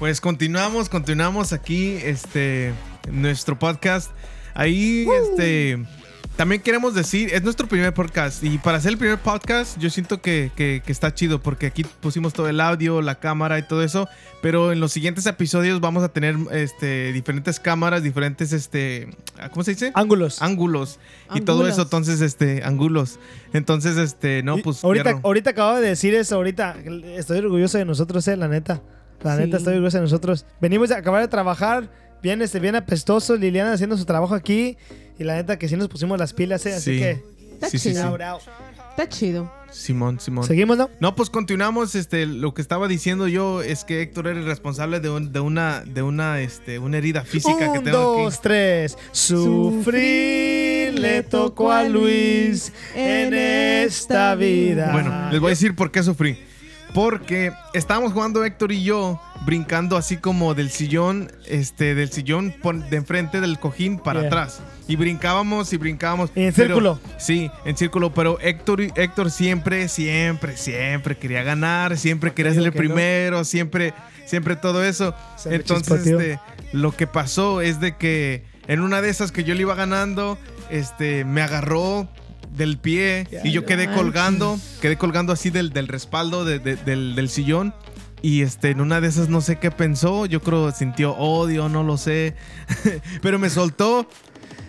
Pues continuamos, continuamos aquí, este, nuestro podcast. Ahí, este, también queremos decir, es nuestro primer podcast y para hacer el primer podcast yo siento que, que- que está chido porque aquí pusimos todo el audio, la cámara y todo eso, pero en los siguientes episodios vamos a tener, este, diferentes cámaras, diferentes, este, ¿cómo se dice? Ángulos. Ángulos y todo eso, entonces, este, ángulos. Entonces, este, no, Y pues. ahorita, ahorita acabo de decir eso, ahorita. Estoy orgulloso de nosotros, eh, la neta. La Sí. neta, estoy orgulloso de nosotros. Venimos de acabar de trabajar, bien, este, bien apestoso, Liliana haciendo su trabajo aquí. Y la neta que sí nos pusimos las pilas, eh. Así Sí. que. Está Sí, sí, sí. chido. Está chido. Simón, Simón. Seguimos, ¿no? No, pues continuamos. Este, lo que estaba diciendo yo es que Héctor era el responsable de, un- de una, de una, este, una herida física que Un, tengo dos, aquí. tres. Sufrir le tocó a Luis en esta vida. Bueno, les voy a decir por qué sufrí. Porque estábamos jugando Héctor y yo brincando así como del sillón, este, del sillón de enfrente del cojín para Yeah. atrás. Y brincábamos y brincábamos. En pero- círculo. sí, en círculo. Pero Héctor, Héctor siempre, siempre, siempre quería ganar, siempre quería ser el no. primero, siempre, siempre todo eso. Se Entonces, este, lo que pasó es de que en una de esas que yo le iba ganando, este, me agarró del pie Ya, y yo quedé manches. colgando, quedé colgando así del, del respaldo de- de- del, del sillón. Y este, en una de esas no sé qué pensó, yo creo sintió odio, no lo sé, pero me soltó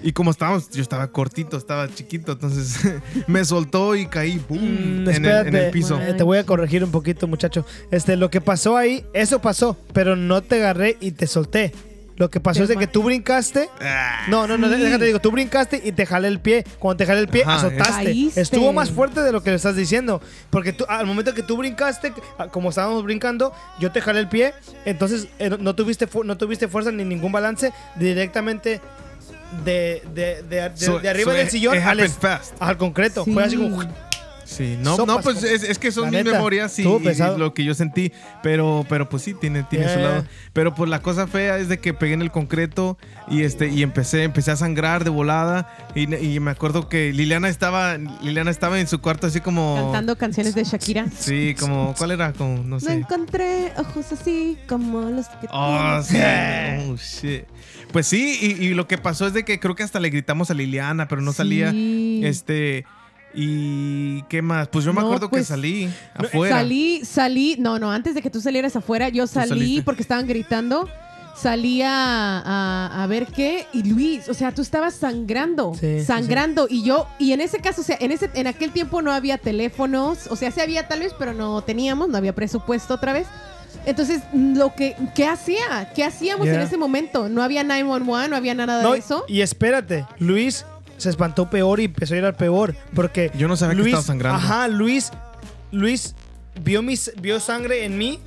y como estábamos, yo estaba cortito, estaba chiquito, entonces me soltó y caí boom, Mm, en, el, en el piso. Eh, te voy a corregir un poquito, muchacho. Este, lo que pasó ahí, eso pasó, pero no te agarré y te solté. Lo que pasó es de que tú brincaste. Ah, No, no, no, Sí. déjate digo, tú brincaste y te jalé el pie. Cuando te jalé el pie, Ajá, azotaste. Caíste. Estuvo más fuerte de lo que le estás diciendo. Porque tú, al momento que tú brincaste, ah, como estábamos brincando, yo te jalé el pie. Entonces eh, no- tuviste no tuviste fuerza ni ningún balance. Directamente de, de, de, de- So- de arriba so del sillón it al, concreto. Sí. Fue así como. Sí, no, Sopas no pues es, es que son mis neta, memorias y, y pesado. lo que yo sentí, pero, pero pues sí, tiene, tiene su Yeah. lado. Pero pues la cosa fea es de que pegué en el concreto y este y empecé, empecé a sangrar de volada y, y me acuerdo que Liliana estaba, Liliana estaba en su cuarto así como... Cantando canciones de Shakira. Sí, como, ¿cuál era? Como, no No sé. encontré ojos así como los que Oh, tienes. sí. Oh, shit. Pues sí, y, y lo que pasó es de que creo que hasta le gritamos a Liliana, pero no salía. Este. ¿Y qué más? Pues yo me No, acuerdo pues, que salí afuera. Salí, salí, no, no, antes de que tú salieras afuera, yo salí porque estaban gritando. Salí a, a- a ver qué y Luis, o sea, tú estabas sangrando, Sí, sí, sangrando y yo y en ese caso, o sea, en ese en aquel tiempo no había teléfonos, o sea, sí había tal vez, pero no teníamos, no había presupuesto otra vez. Entonces, lo que ¿qué hacía? ¿Qué hacíamos en ese momento? No había 911, no había nada No, de eso. y espérate, Luis se espantó peor y empezó a al peor. Porque Yo no sabía que Luis, estaba sangrando. Ajá, Luis, Luis vio, mis, vio sangre en mí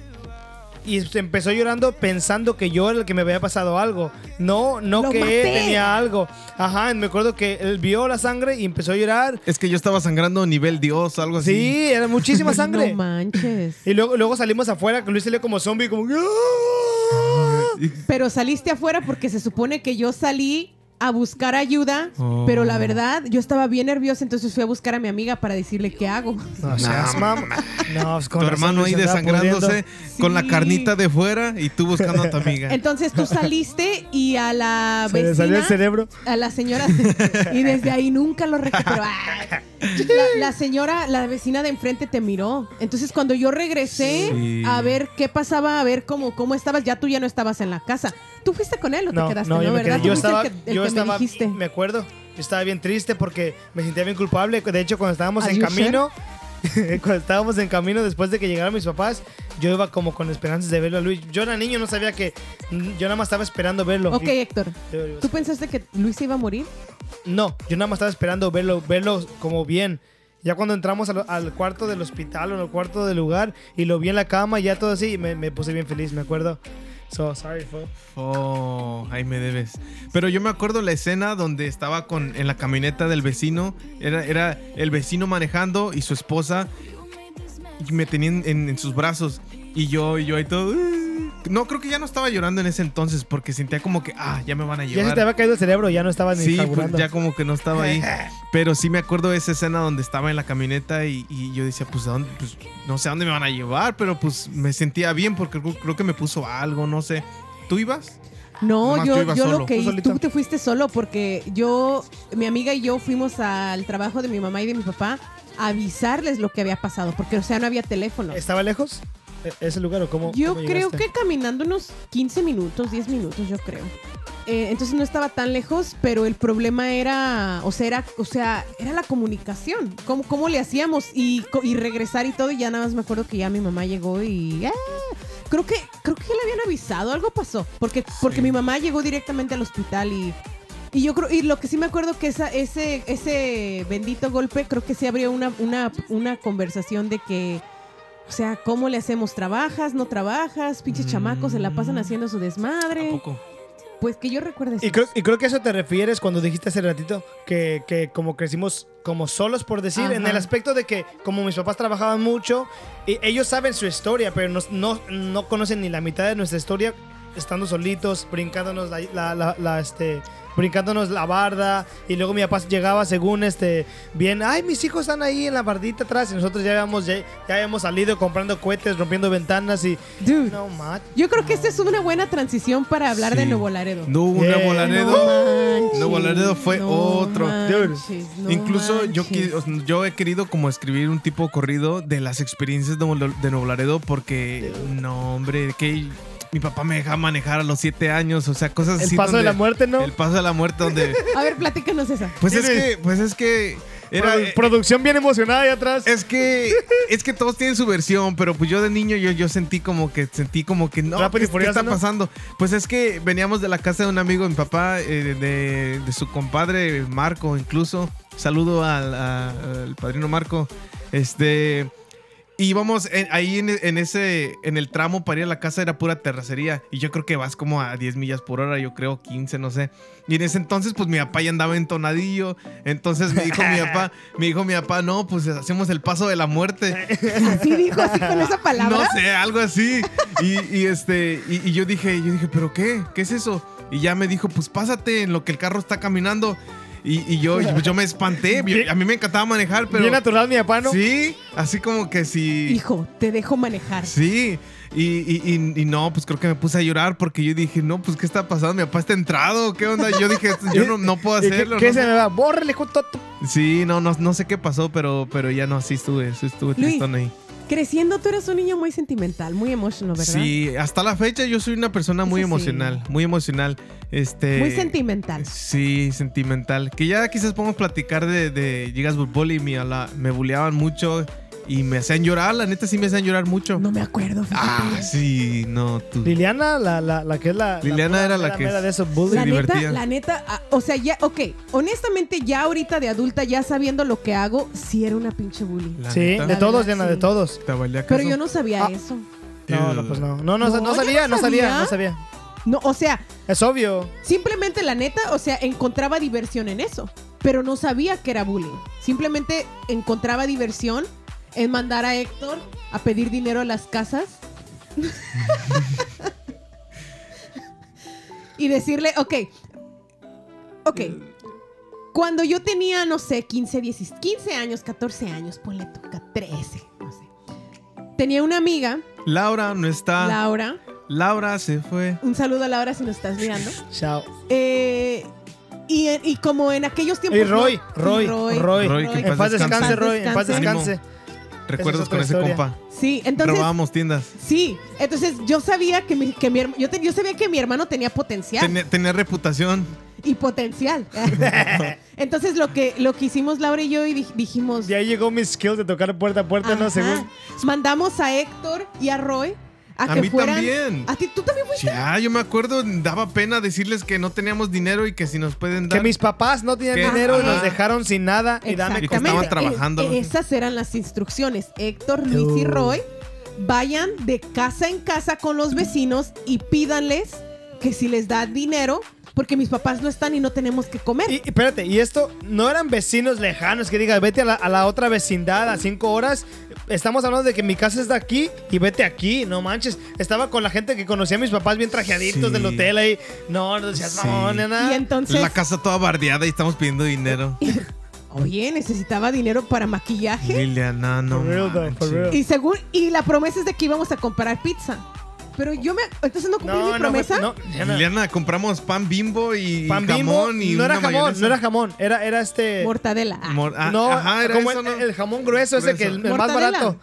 y empezó llorando pensando que yo era el que me había pasado algo. No, no ¡Lo que él maté! tenía algo. Ajá, me acuerdo que él vio la sangre y empezó a llorar. Es que yo estaba sangrando nivel Dios, algo así. Sí, era muchísima sangre. No manches. y luego, luego salimos afuera, que Luis salió como zombie, como... Pero saliste afuera porque se supone que yo salí a buscar ayuda, Oh. pero la verdad, yo estaba bien nerviosa, entonces fui a buscar a mi amiga para decirle qué hago. No seas mam- No, pues con Tu hermano ahí desangrándose con la carnita de fuera y tú buscando a tu amiga. Entonces tú saliste y a la Se le salió el vecina, cerebro. a la señora, y desde ahí nunca lo recuperó. La, la señora, la vecina de enfrente te miró. Entonces cuando yo regresé Sí. a ver qué pasaba, a ver cómo, cómo estabas, ya tú ya no estabas en la casa. ¿Tú fuiste con él o te quedaste? no, No, yo me ¿verdad? Yo estaba, el que, el yo que estaba, me dijiste. me acuerdo, yo estaba bien triste porque me sentía bien culpable. De hecho, cuando estábamos en camino, cuando estábamos en camino después de que llegaran mis papás, yo iba como con esperanzas de verlo a Luis. Yo era niño, no sabía que, yo nada más estaba esperando verlo. Ok, Y- Héctor. ¿Tú pensaste que Luis iba a morir? No, yo nada más estaba esperando verlo, verlo como bien. Ya cuando entramos al, al cuarto del hospital o en el cuarto del lugar y lo vi en la cama, ya todo así, me, me puse bien feliz, me acuerdo. So, sorry, fo. Oh, ahí me debes. Pero yo me acuerdo la escena donde estaba con en la camioneta del vecino. Era, era el vecino manejando y su esposa y me tenían en, sus brazos. Y yo, y yo ahí todo. No, creo que ya no estaba llorando en ese entonces porque sentía como que, ah, ya me van a Ya se te llevar. había caído el cerebro, ya no estaba ni Sí, pues, ya como que no estaba ahí. Pero sí me acuerdo de esa escena donde estaba en la camioneta y, y yo decía, pues, ¿a dónde? Pues, no sé a dónde me van a llevar, pero pues me sentía bien porque creo, que me puso algo, no sé. ¿Tú ibas? No, Nomás yo, yo lo que ¿Tú tú, te fuiste solo porque yo, mi amiga y yo fuimos al trabajo de mi mamá y de mi papá a avisarles lo que había pasado, porque o sea, no había teléfono. ¿Estaba lejos? E- ¿Ese lugar o cómo? Yo cómo creo que caminando unos 15 minutos, 10 minutos, yo creo. Eh, entonces no estaba tan lejos, pero el problema era, o sea, era, o sea, era la comunicación. ¿Cómo, cómo le hacíamos? Y, y regresar y todo, y ya nada más me acuerdo que ya mi mamá llegó y... ¡ah! Creo que, creo que ya le habían avisado, algo pasó. Porque, porque Sí. mi mamá llegó directamente al hospital y... Y yo creo, y lo que sí me acuerdo que esa, ese, ese bendito golpe, creo que sí abrió una, una, una conversación de que, o sea, ¿cómo le hacemos? ¿Trabajas? ¿No trabajas? Pinches Mm. chamacos se la pasan haciendo su ¿A desmadre. poco? Pues que yo recuerde Y creo, y creo que a eso te refieres cuando dijiste hace ratito que, que como crecimos como solos, por decir, en el aspecto de que como mis papás trabajaban mucho, y ellos saben su historia, pero nos- no, no conocen ni la mitad de nuestra historia estando solitos, brincándonos la, la- la- la, este, brincándonos la barda, y luego mi papá llegaba según este, bien, ay, mis hijos están ahí en la bardita atrás, y nosotros ya habíamos, ya, ya habíamos salido comprando cohetes, rompiendo ventanas, y Dude, no, yo creo que esta es una buena transición para hablar de. Nuevo Laredo. No, Yeah. Nuevo Laredo. No manches, Nuevo Laredo fue no otro. manches, no Incluso yo, manches. qui- o sea, yo he querido como escribir un tipo corrido de las experiencias de, de Nuevo Laredo porque, no, hombre, que mi papá me deja manejar a los siete años, o sea, cosas El así. paso de la muerte, ¿no? El paso de la muerte donde... A ver, platícanos esa. Pues es que, pues es que... Era, Produ- producción bien emocionada ahí atrás. es que es que todos tienen su versión, pero pues yo de niño yo, yo sentí como que sentí como que no, ¿qué, está ¿no? pasando? Pues es que veníamos de la casa de un amigo de mi papá, eh, de, de su compadre Marco, incluso. Saludo al, a- al padrino Marco. Este. Y íbamos en- ahí en, en ese, en el tramo para ir a la casa era pura terracería. Y yo creo que vas como a 10 millas por hora, yo creo 15, no sé. Y en ese entonces, pues mi papá ya andaba entonadillo. Entonces me dijo mi papá, me dijo mi papá, no, pues hacemos el paso de la muerte. Así dijo, así con esa palabra. No sé, algo así. Y, y, este, y, y yo dije, yo dije, ¿pero qué? ¿Qué es eso? Y ya me dijo, pues pásate en lo que el carro está caminando. Y, y yo, yo, yo me espanté. Yo- a mí me encantaba manejar, pero. Bien natural, mi papá, ¿no? Sí, así como que sí. Hijo, te dejo manejar. Sí. Y, y- y- y no, pues creo que me puse a llorar porque yo dije, no, pues ¿qué está pasando? Mi papá está entrado, ¿qué onda? Yo dije, yo no, no puedo ¿Y qué- hacerlo. ¿Qué, no se sé. me va? Bórrele, justo. tu- Sí, no, no, no sé qué pasó, pero, pero ya no, sí estuve, sí estuve Luis, tristón ahí. Creciendo tú eres un niño muy sentimental, muy emotional, ¿verdad? Sí, hasta la fecha yo soy una persona muy Eso sí. emocional, muy emocional. Este, Muy sentimental. Sí, sentimental. Que ya quizás podemos platicar de, de Gigas Football y me, ala- me buleaban mucho y me hacían llorar, la neta sí me hacían llorar mucho. No me acuerdo, fíjate. ah, sí, no, tú. Liliana, la, la, la que es la. Liliana la era la que mera es- de esos bullies. La neta, divertía. la neta, ah, o sea, ya, ok, honestamente ya ahorita de adulta, ya sabiendo lo que hago, sí era una pinche bullying. La Sí, neta, de todos, Diana, de sí. todos. ¿te valía Pero yo no sabía Ah. eso. No, no, pues no. No, no, No, no, sabía, no no sabía, sabía. no sabía. No, o sea, Es obvio. simplemente la neta, o sea, encontraba diversión en eso, pero no sabía que era bullying. Simplemente encontraba diversión en mandar a Héctor a pedir dinero a las casas. y decirle, ok, ok, cuando yo tenía, no sé, 15, 16, 15 años, 14 años, ponle tú, 13, no sé. Tenía una amiga, Laura no está. Laura. Laura se fue. Un saludo a Laura si nos estás mirando. Chao. Eh, y, y como en aquellos tiempos. Y Roy, no- Roy, y Roy. Roy, que En paz descanse, descanse. Roy. En paz Descanse. descanse. Recuerdos con ese compa. Sí, entonces. Robábamos tiendas. Sí, entonces yo sabía que mi, que mi yo, yo sabía que mi hermano tenía potencial. Tenía, tenía reputación. y potencial. entonces lo que, lo que hicimos Laura y yo y dij- dijimos. Ahí llegó mis skills de tocar puerta a puerta, ¿no? Según. Mandamos a Héctor y a Roy a, A que mí fueran. también. A ti, tú también fuiste. Ya, yo me acuerdo, daba pena decirles que no teníamos dinero y que si nos pueden dar. Que mis papás no tenían ¿Qué? dinero y nos dejaron sin nada. Y dame Y que Exactamente. estaban trabajando, esas eran las instrucciones. Héctor, Luis y. Roy vayan de casa en casa con los vecinos y pídanles que si les da dinero porque mis papás no están y no tenemos que comer. Y, espérate, y esto no eran vecinos lejanos que digas, vete a la, a la otra vecindad a cinco horas. Estamos hablando de que mi casa es de aquí y vete aquí, no manches. Estaba con la gente que conocía a mis papás bien trajeaditos Sí. del hotel ahí. No, no decías, Sí. no, nena. y entonces, La casa toda bardeada y estamos pidiendo dinero. oye, necesitaba dinero para maquillaje. Liliana, no. For real, though, for manches. real. Y según, y la promesa es de que íbamos a comprar pizza. Pero yo me, entonces no cumplí No, mi no, promesa. no. Liliana, compramos pan bimbo y Pan bimbo, jamón y no era una jamón, mayonesa. no era jamón, era, era este... Mortadela. Ah. Mor- ah, no, ajá, era como eso, el, ¿no? el jamón grueso, ese que el, el más Mortadela. barato.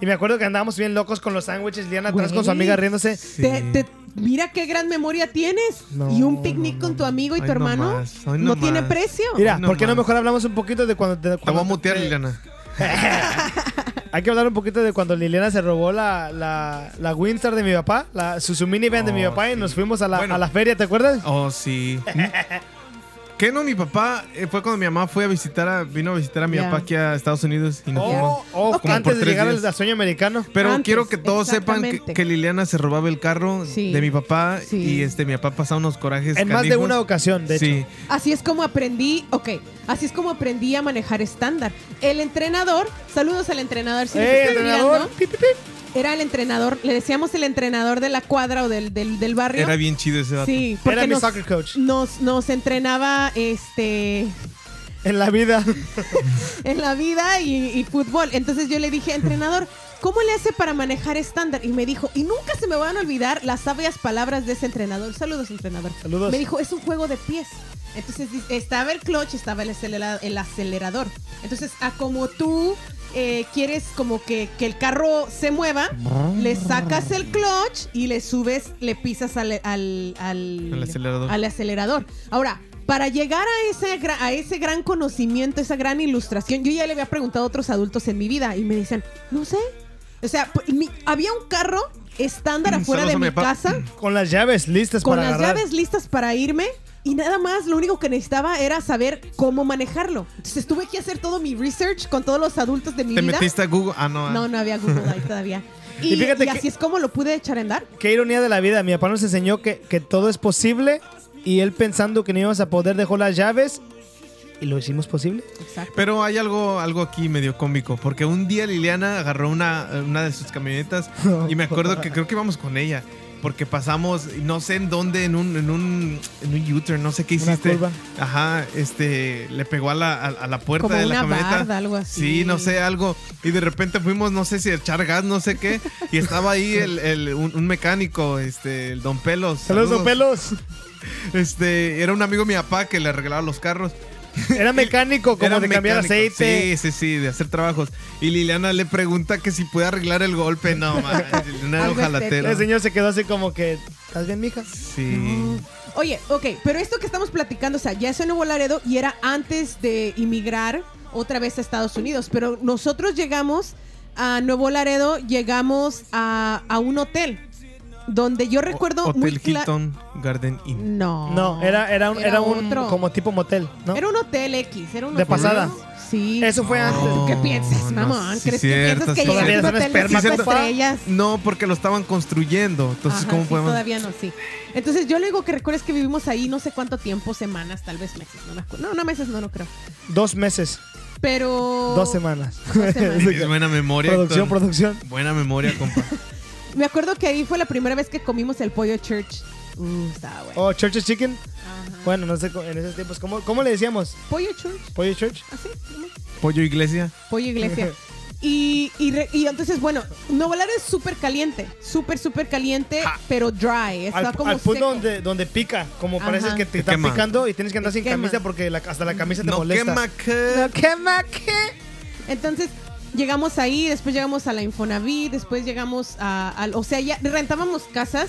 Y me acuerdo que andábamos bien locos con los sándwiches, Liana atrás con su Güey. amiga riéndose. Sí. Te- te- mira qué gran memoria tienes. No, y un picnic con tu amigo y Ay, tu no hermano más, ay, no, tiene precio. Mira, Ay, no ¿por qué no más. mejor hablamos un poquito de cuando... Te cuando voy a mutear, te- Liliana. Hay que hablar un poquito de cuando Liliana se robó la, la, la Winstar de mi papá, la, su, su minivan de mi Oh, papá y nos fuimos a la, Bueno. a la feria, ¿te acuerdas? Oh, sí. ¿Qué no? Mi papá eh, fue cuando mi mamá fue a visitar a, vino a visitar a mi Ya. papá aquí a Estados Unidos y nos fuimos. Oh, oh, Ok. Como antes por de tres llegar al, días. al sueño americano. Pero Antes, quiero que todos sepan que, exactamente. que Liliana se robaba el carro Sí. de mi papá Sí. y este mi papá pasaba unos corajes. En más de canijos. una ocasión, de sí. hecho. Así es como aprendí, ok, así es como aprendí a manejar estándar. El entrenador, saludos al entrenador, si me ¡Ey, estás entrenador! mirando. Era el entrenador, le decíamos el entrenador de la cuadra o del, del, del barrio. Era bien chido ese vato. Sí, porque Era mi nos, soccer coach. nos, nos entrenaba este En la vida. en la vida y, y fútbol. Entonces yo le dije, entrenador, ¿cómo le hace para manejar estándar? Y me dijo, y nunca se me van a olvidar las sabias palabras de ese entrenador. Saludos, entrenador. Saludos. Me dijo, es un juego de pies. Entonces estaba el clutch, estaba el acelerador. Entonces, a como tú eh, quieres como que, que el carro se mueva, le sacas el clutch y le subes, le pisas al, al, al- Al acelerador. al acelerador. Ahora, para llegar a ese, a ese gran conocimiento, esa gran ilustración, yo ya le había preguntado a otros adultos en mi vida y me dicen, no sé. O sea, mi- había un carro estándar afuera de mi casa Con las llaves listas con para las agarrar. llaves listas para irme y nada más lo único que necesitaba era saber cómo manejarlo. Entonces tuve que hacer todo mi research con todos los adultos de mi ¿Te vida. metiste a Google? Ah, no. No, no había Google ahí todavía. Y, Y fíjate y que- así es como lo pude echar a andar. Qué ironía de la vida. Mi papá nos enseñó que, que todo es posible y él pensando que no íbamos a poder dejó las llaves y lo hicimos posible. Exacto. Pero hay algo, algo aquí medio cómico, porque un día Liliana agarró una, una de sus camionetas y me acuerdo que creo que íbamos con ella, porque pasamos, no sé en dónde, en un, en un, en un U-turn, no sé qué Una hiciste. curva. Ajá, este, le pegó a la, a, a la puerta Como de la una camioneta. barda, algo así. Sí, no sé, algo. Y de repente fuimos, no sé si a echar gas, no sé qué, y estaba ahí el, el- un, un mecánico, este, el Don Pelos. Saludos, don Pelos. Este, era un amigo de mi papá que le regalaba los carros. Era mecánico, como Era de cambiar mecánico. aceite. Sí, sí, sí, de hacer trabajos. Y Liliana le pregunta que si puede arreglar el golpe. No, man, Algo ojalatera. El señor se quedó así como que, ¿estás bien, mija? Sí. Oye, ok, pero esto que estamos platicando, o sea, ya es en Nuevo Laredo y era antes de inmigrar otra vez a Estados Unidos, pero nosotros llegamos a Nuevo Laredo, llegamos a, a un hotel donde yo recuerdo Hotel muy Hilton Garden Inn. No. No, era, era un, era un otro. como tipo motel, ¿no? Era un hotel X, era un De hotel. pasada. Sí. Eso fue antes. ¿Tú qué piensas, no, mamón? sí, ¿Crees cierto, que piensas que sí, Todavía llegas a un es un hotel de cinco estrellas? No, porque lo estaban construyendo. Entonces, Ajá, ¿cómo sí, podemos? Todavía no, sí. Entonces, yo lo único que recuerdo es que vivimos ahí no sé cuánto tiempo, semanas, tal vez meses. No, me acuerdo. no, no meses, no, no creo. Dos meses, Pero. dos semanas. Dos semanas. Buena memoria. producción, Héctor. producción. Buena memoria, compa. Me acuerdo que ahí fue la primera vez que comimos el pollo church. Uh, estaba bueno. Oh, Church Chicken. Ajá. Bueno, no sé, en esos tiempos, ¿cómo, cómo le decíamos? Pollo church, ¿Pollo Church? así, ¿no? Pollo Iglesia. pollo iglesia. Y, y, re- y entonces, bueno, Nuevo Laredo es súper caliente, súper, súper caliente, Ja. pero dry. Está Al, como al punto seco. donde, donde pica, como Ajá. parece que te, Te están quema. picando y tienes que andar Te sin quema. camisa porque la- hasta la camisa te No molesta. quema que. No quema, ¿qué? Entonces llegamos ahí, después llegamos a la Infonavit, después llegamos a, al- o sea, ya rentábamos casas.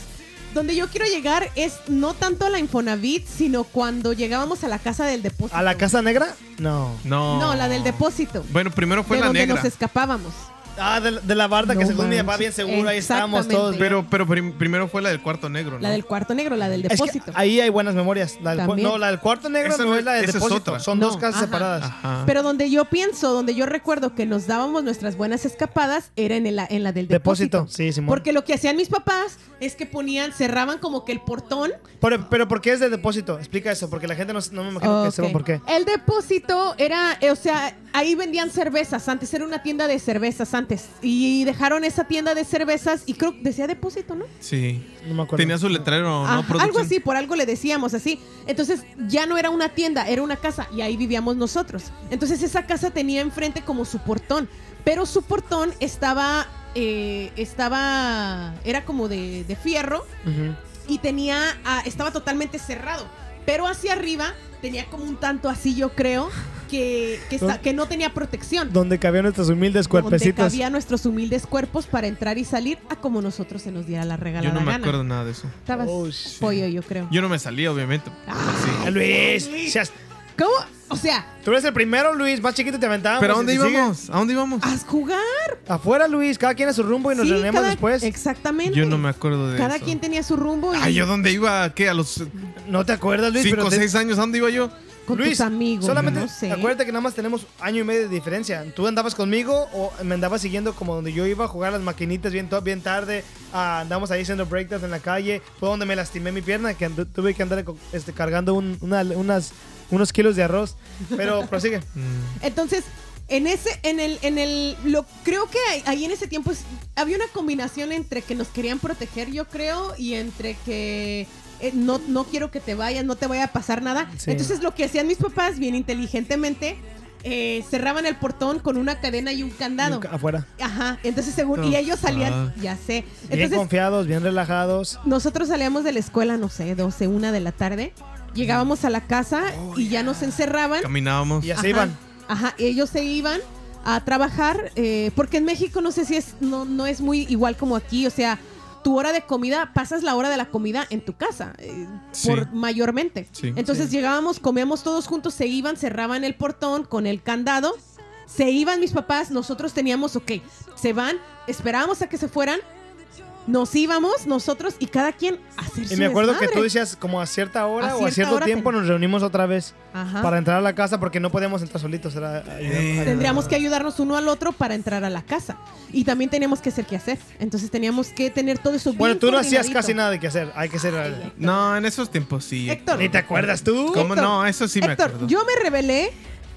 Donde yo quiero llegar es no tanto a la Infonavit, sino cuando llegábamos a la casa del depósito. ¿A la Casa Negra? No. No. No, la del depósito. Bueno, primero fue de la donde negra. nos escapábamos. Ah, de, de la barda que según mi papá manches. bien seguro, ahí estábamos todos. Pero, pero prim- primero fue la del cuarto negro, ¿no? La del cuarto negro, la del Es que depósito. ahí hay buenas memorias. La del, cu- También. no, la del cuarto negro Esa no no- es la del esa es depósito. otra. Son No, dos casas ajá. separadas. Ajá. Pero donde yo pienso, donde yo recuerdo que nos dábamos nuestras buenas escapadas, era en, el- en la del Depósito, depósito. sí, Simón. Porque lo que hacían mis papás es que ponían, cerraban como que el portón. Pero, pero ¿por qué es de depósito? Explica eso, porque la gente no, no me imagino que Ok. sepa por qué. El depósito era, eh, o sea, ahí vendían cervezas. Antes era una tienda de cervezas antes. Y dejaron esa tienda de cervezas y creo que decía depósito, ¿no? Sí. No me acuerdo. Tenía su letrero, Ajá, ¿no? algo así, por algo le decíamos así. Entonces ya no era una tienda, era una casa y ahí vivíamos nosotros. Entonces esa casa tenía enfrente como su portón, pero su portón estaba, eh, estaba, era como de, de fierro y tenía, ah, estaba totalmente cerrado. Pero hacia arriba tenía como un tanto así, yo creo, que, que, está- que no tenía protección. Donde cabían nuestros humildes Donde cuerpecitos. cabía nuestros humildes cuerpos para entrar y salir a como nosotros se nos diera la regalada Yo no me gana. acuerdo nada de eso. Estabas Oh, sí. pollo, yo creo. Yo no me salí, obviamente. Ah, Ah, Luis, seas- ¿Cómo? O sea, tú eres el primero, Luis. Más chiquito te aventaba. ¿Pero a dónde íbamos? ¿A dónde íbamos? a Afuera, Luis. Cada quien a su rumbo y nos Sí, reunimos cada- después. Exactamente. Yo no me acuerdo de Cada eso. quien tenía su rumbo y Ay, ¿yo dónde iba? ¿Qué? ¿A los No te acuerdas, Luis. 5 pero o te- 6 años? ¿A dónde iba yo? con Luis, tus amigos. Solamente no sé. acuérdate que nada más tenemos año y medio de diferencia. Tú andabas conmigo o me andabas siguiendo como donde yo iba a jugar las maquinitas bien, to- bien tarde. Ah, andamos ahí haciendo breakdance en la calle. Fue donde me lastimé mi pierna, que andu- tuve que andar co- este, cargando un- una- unas, unos kilos de arroz. Pero prosigue. Mm, Entonces, en ese, en el, en el, lo creo que ahí- ahí en ese tiempo es- había una combinación entre que nos querían proteger, yo creo, y entre que eh, no, no quiero que te vayas, no te vaya a pasar nada. Sí. Entonces, lo que hacían mis papás, bien inteligentemente, eh, cerraban el portón con una cadena y un candado. Afuera. Ajá, entonces según, y ellos salían, fuck. ya sé. Bien confiados, bien relajados. nosotros salíamos de la escuela, no sé, 12, una de la tarde. Llegábamos a la casa y ya nos encerraban. Caminábamos. Y así iban. Ajá, ellos se iban a trabajar, eh, porque en México no sé si es, no, no es muy igual como aquí, o sea, tu hora de comida, pasas la hora de la comida en tu casa, eh, Sí. por mayormente. Sí. Entonces llegábamos, comíamos todos juntos, se iban, cerraban el portón con el candado, se iban mis papás, nosotros teníamos, ok, se van, esperábamos a que se fueran, nos íbamos nosotros y cada quien a hacer Y su me acuerdo que tú decías como a cierta hora A o a cierta cierto hora tiempo ten- nos reunimos otra vez Ajá. para entrar a la casa porque no podíamos entrar solitos. Era, Eh, Tendríamos que ayudarnos uno al otro para entrar a la casa. Y también teníamos que hacer qué hacer. Entonces teníamos que tener todo eso bien Bueno, tú no hacías coordinadito. casi nada de qué hacer. Hay que ser. Ay, No, en esos tiempos sí. Héctor. ¿Ni te acuerdas tú? ¿Cómo Héctor, no? Eso sí me Héctor, acuerdo. yo me rebelé,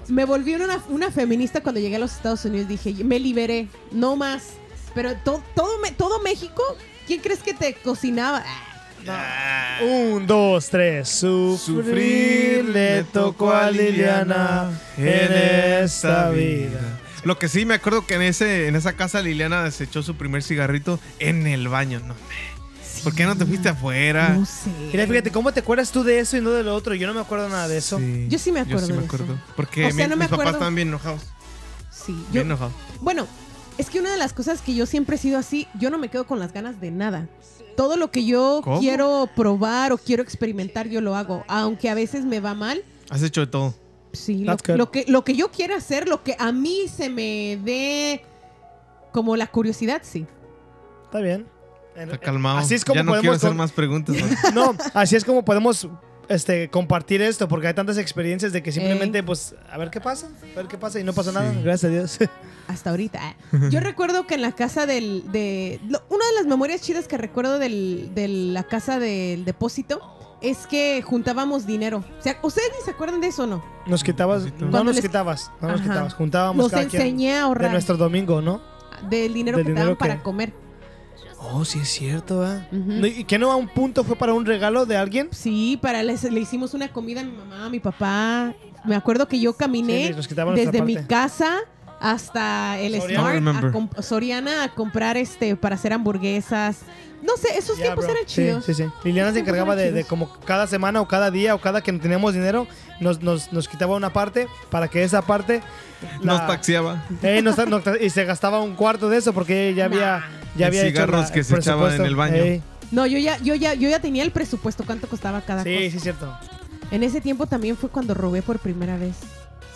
me volví una, una feminista cuando llegué a los Estados Unidos. Dije, me liberé, no más. Pero to- todo, todo México, ¿quién crees que te cocinaba? Ah, Un, dos, tres. Sufrir le tocó a Liliana en esta vida. Lo que sí me acuerdo que en ese en esa casa Liliana desechó su primer cigarrito en el baño, no. ¿Por qué no te fuiste afuera? No sé. Mira, fíjate, ¿cómo te acuerdas tú de eso y no de lo otro? Yo no me acuerdo nada de eso. Sí. Yo sí me acuerdo Yo sí me de eso. acuerdo. Porque O sea, mi- no me mis papás acuerdo. estaban bien enojados. Sí, yo, Bien enojados. Bueno, es que una de las cosas que yo siempre he sido así, yo no me quedo con las ganas de nada. Todo lo que yo ¿Cómo? quiero probar o quiero experimentar, yo lo hago. Aunque a veces me va mal, Has hecho de todo. sí. Lo, que, lo que yo quiera hacer, lo que a mí se me dé como la curiosidad, sí. Está bien. En- Está calmado. Así es como ya no quiero podemos. hacer con- más preguntas. ¿no? No, así es como podemos este, compartir esto, porque hay tantas experiencias de que simplemente, pues, a ver qué pasa, a ver qué pasa y no pasa nada. Sí. Gracias a Dios. Hasta ahorita. Yo recuerdo que en la casa del... De, lo- una de las memorias chidas que recuerdo del, de la casa del depósito es que juntábamos dinero. O sea, ¿ustedes ni se acuerdan de eso o no? Nos quitabas, Cuando no nos les- quitabas, no nos Ajá. quitabas. Juntábamos Nos cada quien enseñé a de ahorrar nuestro domingo, ¿no? del dinero del que te dinero daban para comer. Oh, sí es cierto, ¿eh? No, ¿Y que no a un punto fue para un regalo de alguien? Sí, para les- le hicimos una comida a mi mamá, a mi papá. Me acuerdo que yo Sí, caminé desde mi casa hasta el Soriana. Smart a Soriana a comprar este para hacer hamburguesas. No sé, esos Ya, tiempos bro. eran Sí, chidos. Sí, sí. Liliana se encargaba de, como cada semana o cada día o cada que teníamos dinero, nos, nos, nos quitaba una parte para que esa parte... la- Nos taxiaba. Eh, nos- nos- y se gastaba un cuarto de eso porque ya había, ya Y había hecho cigarros la- que se echaban en el baño. Ey, No, yo ya, yo ya, yo ya tenía el presupuesto, cuánto costaba cada sí, cosa. sí, cierto. En ese tiempo también fue cuando robé por primera vez.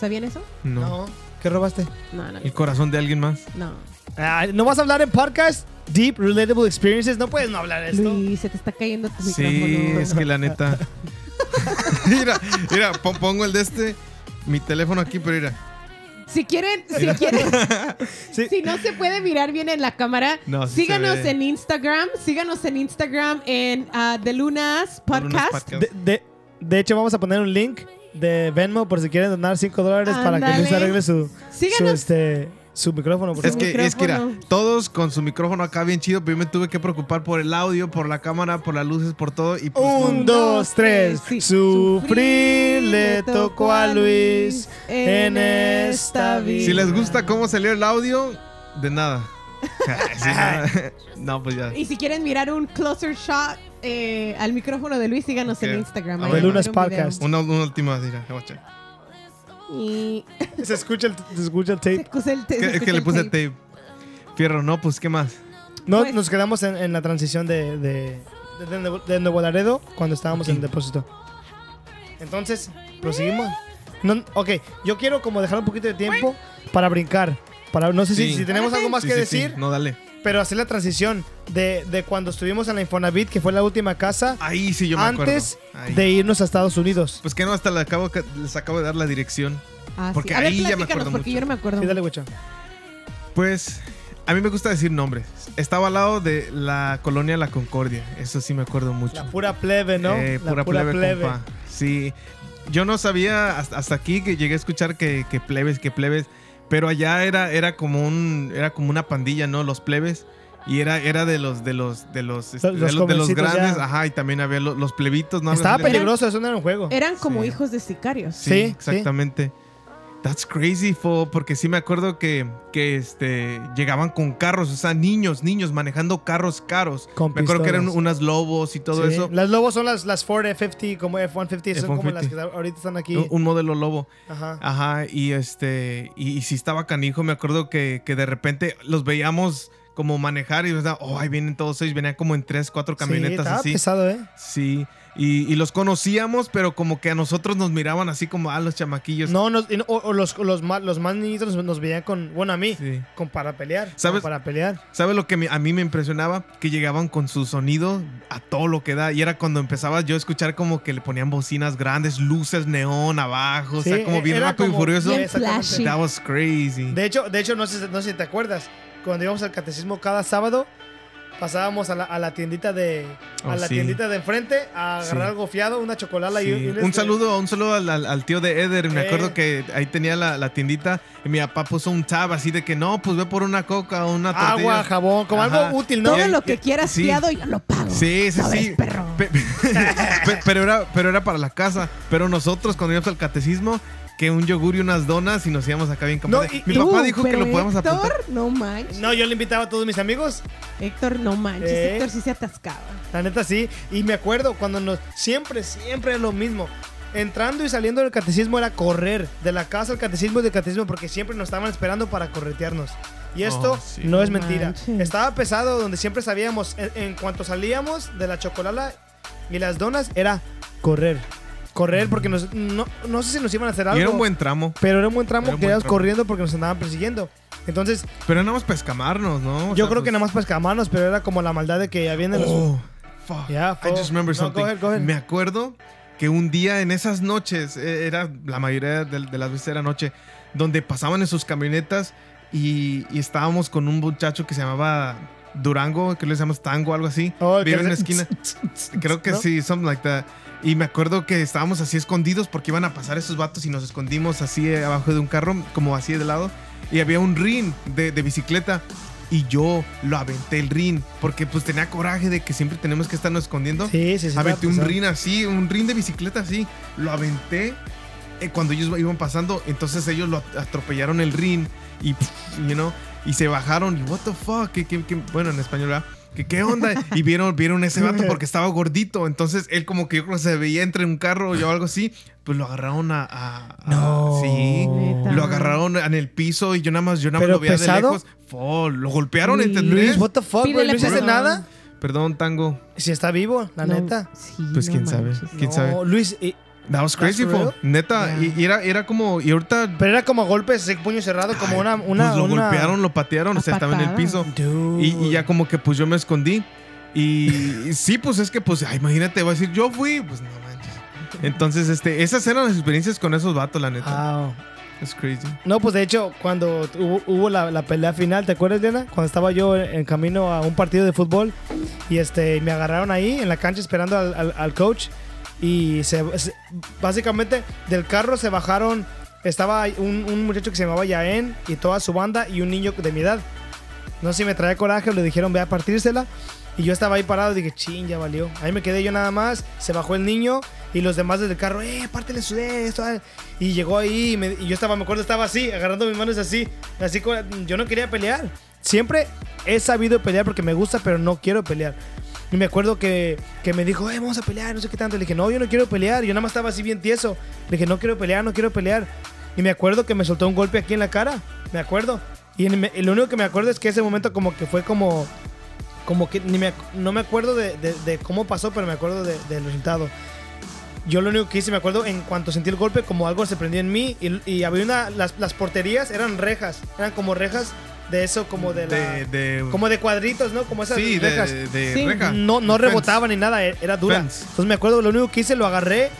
¿Sabían eso? No. No. ¿Qué robaste? No, no, El corazón de alguien más. no. Ah, ¿No vas a hablar en podcast? Deep Relatable Experiences. No puedes no hablar de esto. Luis, se te está cayendo tu Sí, micrófono. es que la neta. mira, mira, pon- pongo el de este, mi teléfono aquí, pero mira. Si quieren, si quieren, Sí. si no se puede mirar bien en la cámara, No, sí se síganos en Instagram, síganos en Instagram en ah, The Lunas Podcast. Podcast. De, de- de hecho, vamos a poner un link de Venmo por si quieren donar 5 dólares para que Luis arregle su, su, Síganos. este, su micrófono. por Es favor. que, es que mira, micrófono. todos con su micrófono acá bien chido, pero yo me tuve que preocupar por el audio, por la cámara, por las luces, por todo. Y pues, Un, no. dos, tres. Sí. Sufrir le tocó a Luis en esta vida. si les gusta cómo salió el audio, de nada. Sí, no, pues ya. Y si quieren mirar un closer shot eh, al micrófono de Luis, síganos en Instagram. A Lunas. Podcast. Una, una última, mira. Y Se escucha el, se escucha el se tape. escucha el- se Es que, le el puse tape. tape. Fierro, no, pues, ¿qué más? No, Pues- nos quedamos en, en la transición de, de, de- de- de Nuevo Laredo cuando estábamos en el depósito. Entonces, proseguimos. No, ok, yo quiero como dejar un poquito de tiempo para brincar. Para, no sé si, Sí. si tenemos algo más Sí, que sí, sí. decir, No, dale. Pero hacer la transición de, de cuando estuvimos en la Infonavit, que fue la última casa, Ahí sí yo me antes acuerdo. De irnos a Estados Unidos. Pues que no, hasta le acabo, les acabo de dar la dirección. Ah, sí. Porque ver, ahí ya me acuerdo porque mucho. yo no me acuerdo. Sí, dale, güecho. Pues a mí me gusta decir nombres. Estaba al lado de la colonia La Concordia. Eso sí me acuerdo mucho. La pura plebe, ¿no? Eh, la pura, plebe, compa. Sí. Yo no sabía hasta, hasta aquí que llegué a escuchar que, que plebes, que plebes. Pero allá era, era como un. Era como una pandilla, ¿no? Los plebes. Y era, era de los, de los, de los, este, Los de, los, de los grandes, ya. ajá, y también había lo- los plebitos, ¿no? Estaba peligroso, eso no era un juego. Eran como Sí. hijos de sicarios. Sí, Sí, exactamente. That's crazy, fo, porque sí me acuerdo que, que este, llegaban con carros, o sea, niños, niños manejando carros caros. Con me acuerdo que eran unas lobos y todo Sí. eso. Las lobos son las, las Ford F50, como F-150, son como las F-150. que ahorita están aquí. Un, un modelo lobo. Ajá. Ajá, y este, y, y sí estaba canijo, me acuerdo que, que de repente los veíamos como manejar y ¿verdad? oh, ahí vienen todos ellos, venían como en tres, cuatro sí, camionetas estaba así. pesado, ¿eh? Sí, y, y los conocíamos, pero como que a nosotros nos miraban así como a los chamaquillos. No, nos- o, o los, los, más, los más niñitos nos, nos veían con, bueno, a mí, Sí. con para pelear. ¿Sabes? Para pelear. ¿Sabes lo que me- a mí me impresionaba? Que llegaban con su sonido a todo lo que da. Y era cuando empezaba yo a escuchar como que le ponían bocinas grandes, luces neón abajo. o sea, Sí, como bien era rápido y furioso. bien. That was crazy. De hecho, de hecho no, sé, no sé si te acuerdas, cuando íbamos al catecismo cada sábado, pasábamos a la, a la tiendita de a Oh, la sí. tiendita de enfrente a Sí. agarrar algo fiado, una chocolala y, Sí. y un, Un este- saludo, un saludo al, al- al tío de Eder. Me Eh. acuerdo que ahí tenía la, la tiendita y mi papá puso un tab así de que no, pues ve por una coca o una tortilla. Agua, jabón, como Ajá. algo útil, ¿no? Todo lo que quieras sí. fiado, yo lo pago. Sí, sí, ¿Sabes, sí. perro? Pe- pe- pero, era, pero era para la casa. Pero nosotros cuando íbamos al catecismo, que un yogur y unas donas y nos íbamos acá bien No, y- Mi y- papá Uh, dijo que lo podemos Héctor, apuntar. no manches. No, yo le invitaba a todos mis amigos. Héctor, no manches. Eh. Héctor sí se atascaba. La neta sí. Y me acuerdo cuando nos. Siempre, siempre es lo mismo. Entrando y saliendo del catecismo era correr. De la casa al catecismo y del catecismo porque siempre nos estaban esperando para corretearnos. Y esto Oh, sí. no es mentira. manches. Estaba pesado donde siempre sabíamos. En, en cuanto salíamos de la chocolala y las donas, era correr. Correr porque nos, no, no sé si nos iban a hacer algo. Y era un buen tramo. Pero era un buen tramo que íbamos corriendo porque nos andaban persiguiendo. Entonces, Pero nada más para escamarnos, ¿no? O yo sea, creo que pues- nada más para escamarnos, pero era como la maldad de que habían de los. Oh, fuck. Ya, I just remember no, go something. ahead, go ahead. Me acuerdo que un día en esas noches, eh, era la mayoría de, de las veces era noche, donde pasaban en sus camionetas y, y estábamos con un muchacho que se llamaba Durango, que le llamamos Tango, algo así. Oh, Vive en hace- esquina. Creo que ¿No? sí, something like that. Y me acuerdo que estábamos así escondidos porque iban a pasar esos vatos y nos escondimos así eh, abajo de un carro, como así de lado. Y había un ring de, de bicicleta. Y yo lo aventé el ring porque pues tenía coraje de que siempre tenemos que estarnos escondiendo. Sí, sí, sí. aventé un ring así, un ring de bicicleta así. Lo aventé eh, cuando ellos iban pasando. Entonces ellos lo atropellaron el ring y, you know, y se bajaron. Y what the fuck, ¿Qué, qué- qué? bueno, en español, ¿verdad? ¿Qué, ¿Qué onda? Y vieron, vieron ese vato porque estaba gordito. Entonces él como que yo creo que se veía entre un carro o algo así. Pues lo agarraron a... a- a- No. Sí. Neta. Lo agarraron en el piso y yo nada más, yo nada más ¿Pero lo veía de lejos. Fo, lo golpearon entre Luis, what the fuck, güey. ¿No hiciste nada? Perdón, Tango. Si está vivo, la No, neta. sí, Pues no quién sabe. ¿Quién no, sabe? Luis, y- That was crazy, fo. Neta, y, y era, era como. Y ahorita. Pero era como golpes, así, puño cerrado, como una. una, pues lo una- golpearon, lo patearon, o sea, estaba en el piso. Y, y ya como que pues yo me escondí. Y, y sí, pues es que pues, ay, imagínate, voy a decir, yo fui, pues no manches. Entonces, este, esas eran las experiencias con esos vatos, la neta. Wow. Es crazy. No, pues de hecho, cuando hubo, hubo la, la pelea final, ¿te acuerdas, Diana? Cuando estaba yo en camino a un partido de fútbol y este me agarraron ahí en la cancha esperando al, al- al coach y se, básicamente del carro se bajaron, estaba un, un muchacho que se llamaba Yaén y toda su banda y un niño de mi edad. No sé si me traía coraje le dijeron ve a partírsela. Y yo estaba ahí parado y dije, ching, ya valió. Ahí me quedé yo nada más, se bajó el niño y los demás desde el carro, eh, pártele su esto. ah". Y llegó ahí y, me- y yo estaba, me acuerdo, estaba así, agarrando mis manos así. Así, yo no quería pelear. Siempre he sabido pelear porque me gusta, pero no quiero pelear. Y me acuerdo que, que me dijo, eh, vamos a pelear, no sé qué tanto. Le dije, no, yo no quiero pelear. Yo nada más estaba así bien tieso. Le dije, no quiero pelear, no quiero pelear. Y me acuerdo que me soltó un golpe aquí en la cara. Me acuerdo. Y, en- lo único que me acuerdo es que ese momento como que fue como... Como que ni me, no me acuerdo de, de- de cómo pasó, pero me acuerdo de- del resultado. Yo lo único que hice, me acuerdo, en cuanto sentí el golpe, como algo se prendió en mí y, y había una... Las, las porterías eran rejas. Eran como rejas de eso, como de la... De, de, como de cuadritos, ¿no? Como esas sí, rejas. de, de Sí. reja. No, no Fence. rebotaba ni nada, e- era dura. Fence. Entonces me acuerdo, lo único que hice, lo agarré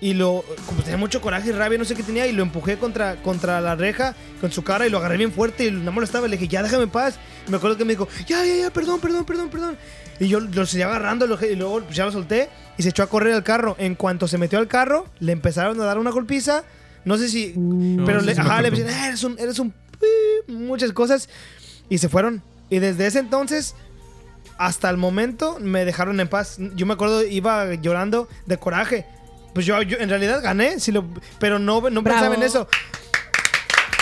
y lo. Como tenía mucho coraje y rabia, no sé qué tenía, y lo empujé contra, contra la reja con su cara y lo agarré bien fuerte y no molestaba. Y le dije, ya déjame en paz. Y me acuerdo que me dijo, ya, ya, ya, perdón, perdón, perdón, perdón. Y yo lo seguía agarrando lo- y luego pues, ya lo solté y se echó a correr al carro. En cuanto se metió al carro, le empezaron a dar una golpiza. No sé si. pero le, sí me ajá, le decían, "Ah, eres un. Eres un muchas cosas. Y se fueron. Y desde ese entonces hasta el momento me dejaron en paz. Yo me acuerdo, iba llorando de coraje. Pues yo, yo en realidad gané, si lo, pero no, no Bravo. pensaba en eso.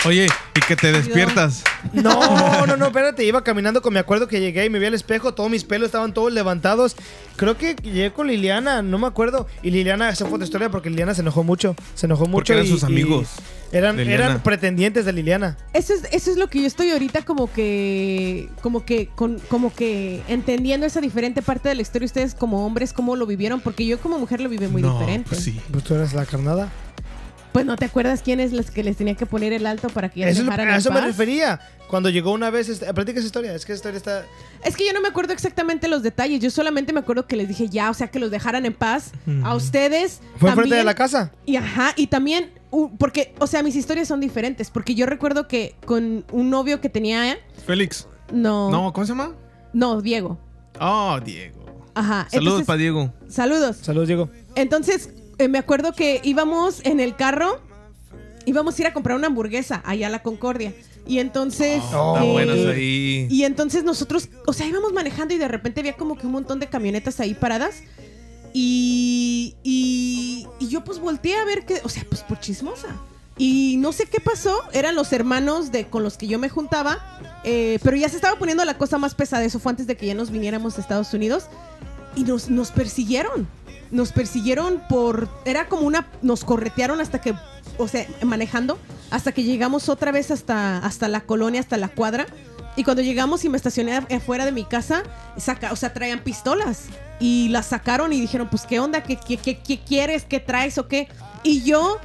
Oye, y que te despiertas. No, no, no, espérate. Iba caminando con, me acuerdo que llegué y me vi al espejo, todos mis pelos estaban todos levantados. Creo que llegué con Liliana, no me acuerdo. Y Liliana, esa fue otra historia porque Liliana se enojó mucho. Se enojó mucho. Porque eran y- sus amigos Eran, eran pretendientes de Liliana. Eso es, eso es lo que yo estoy ahorita como que, como que, con, como que entendiendo esa diferente parte de la historia. Ustedes como hombres, cómo lo vivieron, porque yo como mujer lo viví muy No, diferente. pues sí. Pues tú eras la carnada. Pues no te acuerdas quién es los que les tenía que poner el alto para que ya Eso, dejaran a en eso me refería. Cuando llegó una vez, este, platica esa historia. Es que esa historia está. Es que yo no me acuerdo exactamente los detalles. Yo solamente me acuerdo que les dije ya, o sea, que los dejaran en paz. A ustedes. Fue enfrente de la casa. Y ajá, y también, uh, porque, o sea, mis historias son diferentes. Porque yo recuerdo que con un novio que tenía, ¿eh? Félix. no, No, ¿cómo se llama? no, Diego. Oh, Diego. Ajá. Saludos para Diego. Saludos. Saludos, Diego. Entonces, eh, me acuerdo que íbamos en el carro, íbamos a ir a comprar una hamburguesa allá a la Concordia. Y entonces. Oh, eh, buenas ahí. Y entonces nosotros, o sea, íbamos manejando y de repente había como que un montón de camionetas ahí paradas. Y, y, y yo pues volteé a ver que, o sea, pues por chismosa. Y no sé qué pasó, eran los hermanos de con los que yo me juntaba, eh, pero ya se estaba poniendo la cosa más pesada, eso fue antes de que ya nos viniéramos a Estados Unidos, y nos, nos persiguieron, nos persiguieron por, era como una, nos corretearon hasta que, o sea, manejando, hasta que llegamos otra vez hasta, hasta la colonia, hasta la cuadra, y cuando llegamos y me estacioné afuera de mi casa, saca, o sea, traían pistolas. Y las sacaron y dijeron, pues, ¿qué onda? ¿Qué, qué, qué, qué quieres? ¿Qué traes o qué? Y yo,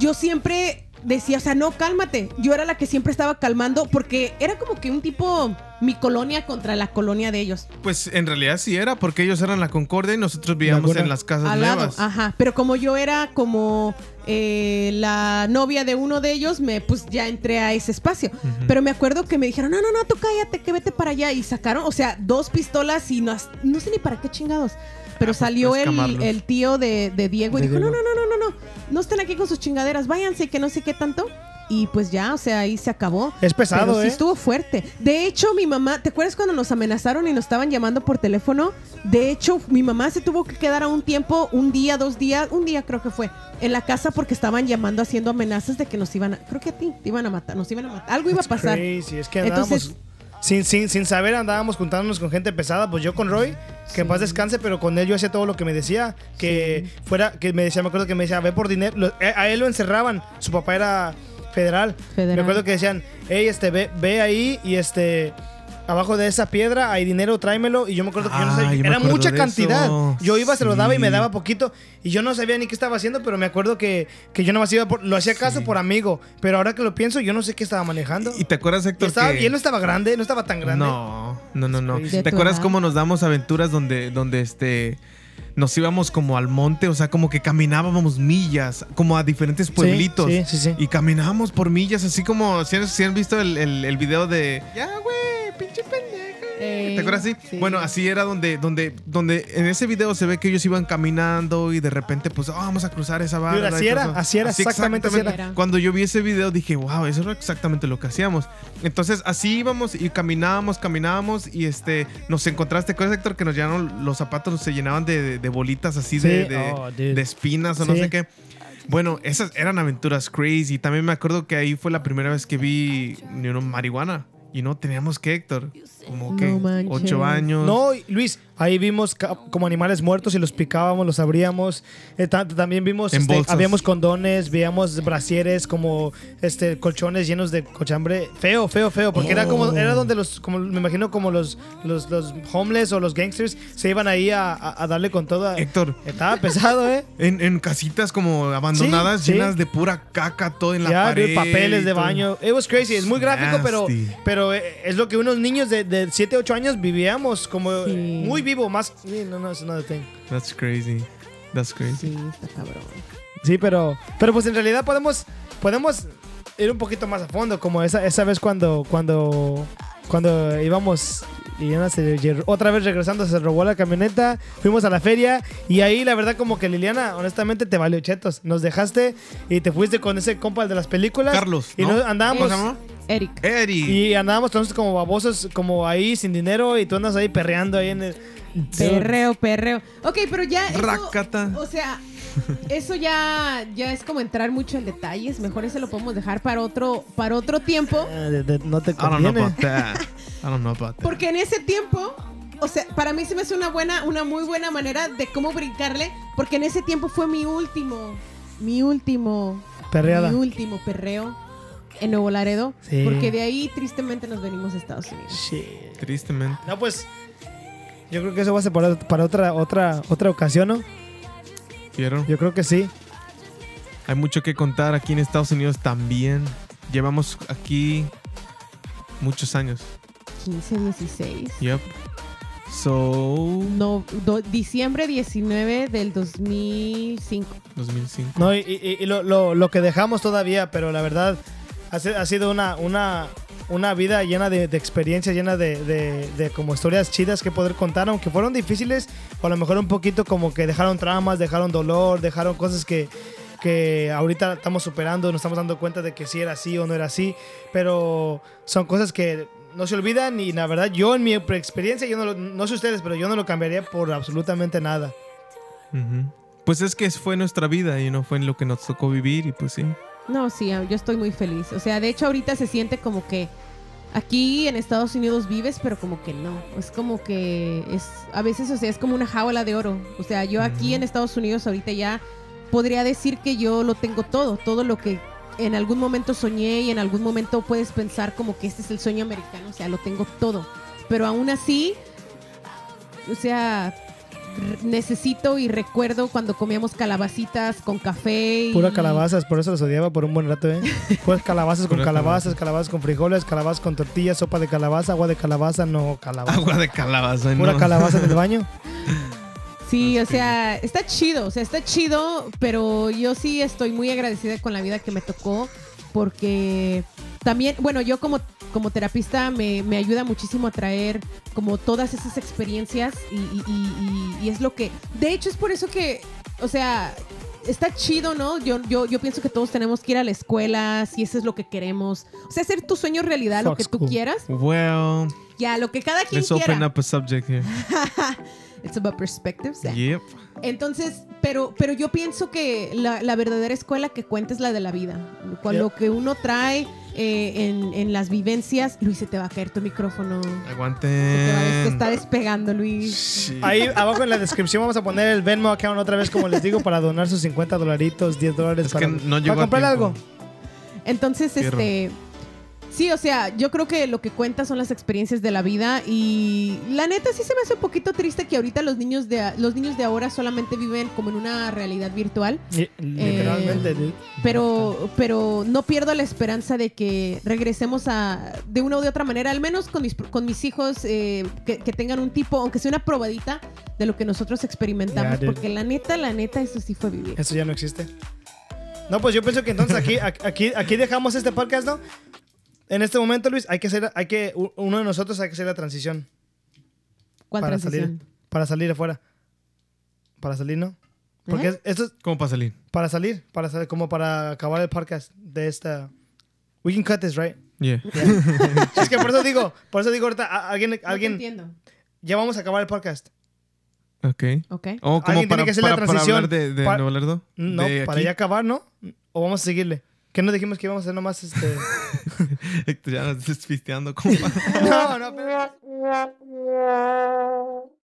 yo siempre decía, o sea, no, cálmate. Yo era la que siempre estaba calmando porque era como que un tipo, mi colonia contra la colonia de ellos. Pues en realidad sí era, porque ellos eran la Concordia y nosotros vivíamos en las casas Al lado, nuevas. ajá. Pero como yo era como eh, la novia de uno de ellos, me pues ya entré a ese espacio. Pero me acuerdo que me dijeron, no, no, no, tú cállate, que vete para allá. Y sacaron, o sea, dos pistolas y no, no sé ni para qué chingados. Pero Ah, pues, salió para el, el tío de, de Diego y De dijo, no, Diego. no, no, no, no, no, no estén aquí con sus chingaderas, váyanse, que no sé qué tanto. Y pues ya, o sea, ahí se acabó. Es pesado, Pero sí ¿eh? estuvo fuerte. De hecho, mi mamá, ¿te acuerdas cuando nos amenazaron y nos estaban llamando por teléfono? De hecho, mi mamá se tuvo que quedar a un tiempo, un día, dos días, un día creo que fue, en la casa porque estaban llamando haciendo amenazas de que nos iban a, creo que a ti, te iban a matar, nos iban a matar, algo iba a pasar. Crazy. Es que andábamos. Entonces- sin, sin, sin saber, andábamos juntándonos con gente pesada. Pues yo con Roy, que en paz descanse, pero con él yo hacía todo lo que me decía. Que fuera, que me decía, me acuerdo que me decía, ve por dinero. Lo- eh, a él lo encerraban. Su papá era federal. Federal. Me acuerdo que decían, hey, este, ve, ve ahí y este. Abajo de esa piedra hay dinero, tráemelo. Y yo me acuerdo que yo no Ah, sabía, yo me era mucha cantidad. eso. Yo iba, se lo daba y me Sí. daba poquito. Y yo no sabía ni qué estaba haciendo, pero me acuerdo que, que yo nomás iba por, lo hacía caso Sí. por amigo. Pero ahora que lo pienso, yo no sé qué estaba manejando. ¿Y te acuerdas, Y, Héctor? estaba, que- y él no estaba grande, no estaba tan grande. No, no, no, no. ¿Te acuerdas cómo nos damos aventuras donde, donde este nos íbamos como al monte? O sea, como que caminábamos millas, como a diferentes pueblitos. Sí, sí, sí. Y caminábamos por millas, así como si han, si han visto el, el- el video de Ya, güey, pinche pendeja. Eh, ¿Te acuerdas así? sí. Bueno, así era donde, donde, donde en ese video se ve que ellos iban caminando y de repente, pues, "Ah, vamos a cruzar esa barra. Así era, así era, exactamente así era. Cuando yo vi ese video dije, wow, eso era exactamente lo que hacíamos. Entonces así íbamos y caminábamos, caminábamos y este nos encontraste, ¿te acuerdas, Héctor? Que nos llenaron los zapatos, se llenaban de, de- de bolitas así de, Sí, de- oh, de espinas o no sé qué. Bueno, esas eran aventuras crazy. También me acuerdo que ahí fue la primera vez que vi you know, marihuana. Y no teníamos que, Héctor, como que No ocho años. No, Luis, ahí vimos como animales muertos y los picábamos, los abríamos. Eh, ta- también vimos, En este, habíamos condones, veíamos brasieres como este colchones llenos de cochambre. Feo, feo, feo, porque era como era donde los, como me imagino como los, los, los homeless o los gangsters se iban ahí a, a- a darle con todo. Héctor, Estaba pesado, ¿eh? en, en casitas como abandonadas, Sí, sí. llenas de pura caca, todo en la Ya, pared. papeles de baño. It was crazy. Es muy gráfico, pero, Nasty. pero eh, es lo que unos niños de, de 7, 8 años vivíamos. Como Sí. muy vivo, más. sí, No, no, es another thing. That's crazy. That's crazy. Sí, está cabrón. Sí, pero, pero pues en realidad podemos, podemos ir un poquito más a fondo, como esa, esa vez cuando, cuando, cuando íbamos y Liliana se- otra vez regresando se robó la camioneta, fuimos a la feria y ahí la verdad como que Liliana, honestamente te valió chetos, nos dejaste y te fuiste con ese compa de las películas. Carlos, y ¿no? nos andábamos ¿Cómo se llama? Eric. Eddie. y andábamos entonces como babosos, como ahí sin dinero y tú andas ahí perreando ahí en el... Perreo, perreo. Ok, pero ya. eso- Racata. o sea, eso ya, ya es como entrar mucho en detalles. Mejor ese lo podemos dejar para otro, para otro tiempo. Ah, de- de- no te I don't know conviene. about that. I don't know about that. Porque en ese tiempo, o sea, para mí se me hace una buena, una muy buena manera de cómo brincarle. Porque en ese tiempo fue mi último, mi último, Perreada. mi último perreo en Nuevo Laredo. Sí. Porque de ahí tristemente nos venimos a Estados Unidos. Shit. Tristemente. No, pues. Yo creo que eso va a ser para, para otra, otra, otra ocasión, ¿no? ¿Vieron? Yo creo que sí. Hay mucho que contar aquí en Estados Unidos también. Llevamos aquí muchos años. 15, 16. Yep. So, No, do- diciembre 19 del 2005. 2005. No, y, y- y lo, lo- lo que dejamos todavía, pero la verdad ha, si- ha sido una, una, una vida llena de, de experiencias, llena de, de- de como historias chidas que poder contar, aunque fueron difíciles, o a lo mejor un poquito como que dejaron traumas, dejaron dolor, dejaron cosas que, que ahorita estamos superando, nos estamos dando cuenta de que sí era así o no era así, pero son cosas que no se olvidan y la verdad yo en mi experiencia, yo no, lo- no sé ustedes, pero yo no lo cambiaría por absolutamente nada. Ujú. Pues es que fue nuestra vida y no fue en lo que nos tocó vivir y pues sí. No, sí, yo estoy muy feliz. O sea, de hecho ahorita se siente como que aquí en Estados Unidos vives, pero como que no. Es como que es, a veces, o sea, es como una jaula de oro. O sea, yo aquí en Estados Unidos ahorita ya podría decir que yo lo tengo todo, todo lo que en algún momento soñé y en algún momento puedes pensar como que este es el sueño americano, o sea, lo tengo todo. Pero aún así, o sea, necesito y recuerdo cuando comíamos calabacitas con café. y- Pura calabazas, por eso los odiaba por un buen rato, ¿eh? Puras calabazas con Pura calabazas, calabazas con frijoles, calabazas con tortillas, sopa de calabaza, agua de calabaza, no calabaza. Agua de calabaza. Pura no. calabaza en el baño. Sí, o sea, está chido, o sea, está chido, pero yo sí estoy muy agradecida con la vida que me tocó, porque también, bueno, yo como, como terapista me, me ayuda muchísimo a traer como todas esas experiencias y, y- y- y- y es lo que, de hecho es por eso que, o sea, está chido, ¿no? Yo, yo, yo pienso que todos tenemos que ir a la escuela, si eso es lo que queremos, o sea, hacer tu sueño realidad, lo que tú quieras, Well, ya, lo que cada quien let's open quiera. up a subject here. It's about perspectives. yeah. Yep. Entonces, pero, pero yo pienso que la, la verdadera escuela que cuenta es la de la vida. Con Yep. lo que uno trae eh, en, en las vivencias. Luis, se te va a caer tu micrófono. Se te, va te está despegando, Luis. Sí. Ahí abajo en la descripción vamos a poner el Venmo account otra vez, como les digo, para donar sus 50 dolaritos, 10 dólares Es para, que no para llegó a comprar tiempo. algo. Entonces, Fierro. este. Sí, o sea, yo creo que lo que cuenta son las experiencias de la vida y la neta sí se me hace un poquito triste que ahorita los niños de los niños de ahora solamente viven como en una realidad virtual, Li- Literalmente. li- pero pero no pierdo la esperanza de que regresemos a de una u de otra manera, al menos con mis con mis hijos eh, que, que tengan un tipo, aunque sea una probadita de lo que nosotros experimentamos, porque la neta, la neta eso sí fue vivir. Eso ya no existe. No, pues yo pienso que entonces aquí, aquí, aquí dejamos este podcast, ¿no? En este momento, Luis, hay que hacer, hay que, uno de nosotros hay que hacer la transición ¿Cuál para transición? salir, para salir afuera. Para salir, ¿no? Porque ¿Eh? es- esto es ¿Cómo para salir? para salir, para salir, como para acabar el podcast de esta. We can cut this, right? Yeah. es que por eso digo, por eso digo ahorita, a- alguien, No alguien, entiendo. ya vamos a acabar el podcast. Ok. Ok. O como Alguien tiene para, que hacer la para- para transición. hablar de, de Pa- Nuevo Lerdo. No, De para aquí. ya acabar, ¿no? O vamos a seguirle. ¿Qué nos dijimos que íbamos a hacer nomás este? Héctor, ya nos estás pisteando, compa. no, no, pero...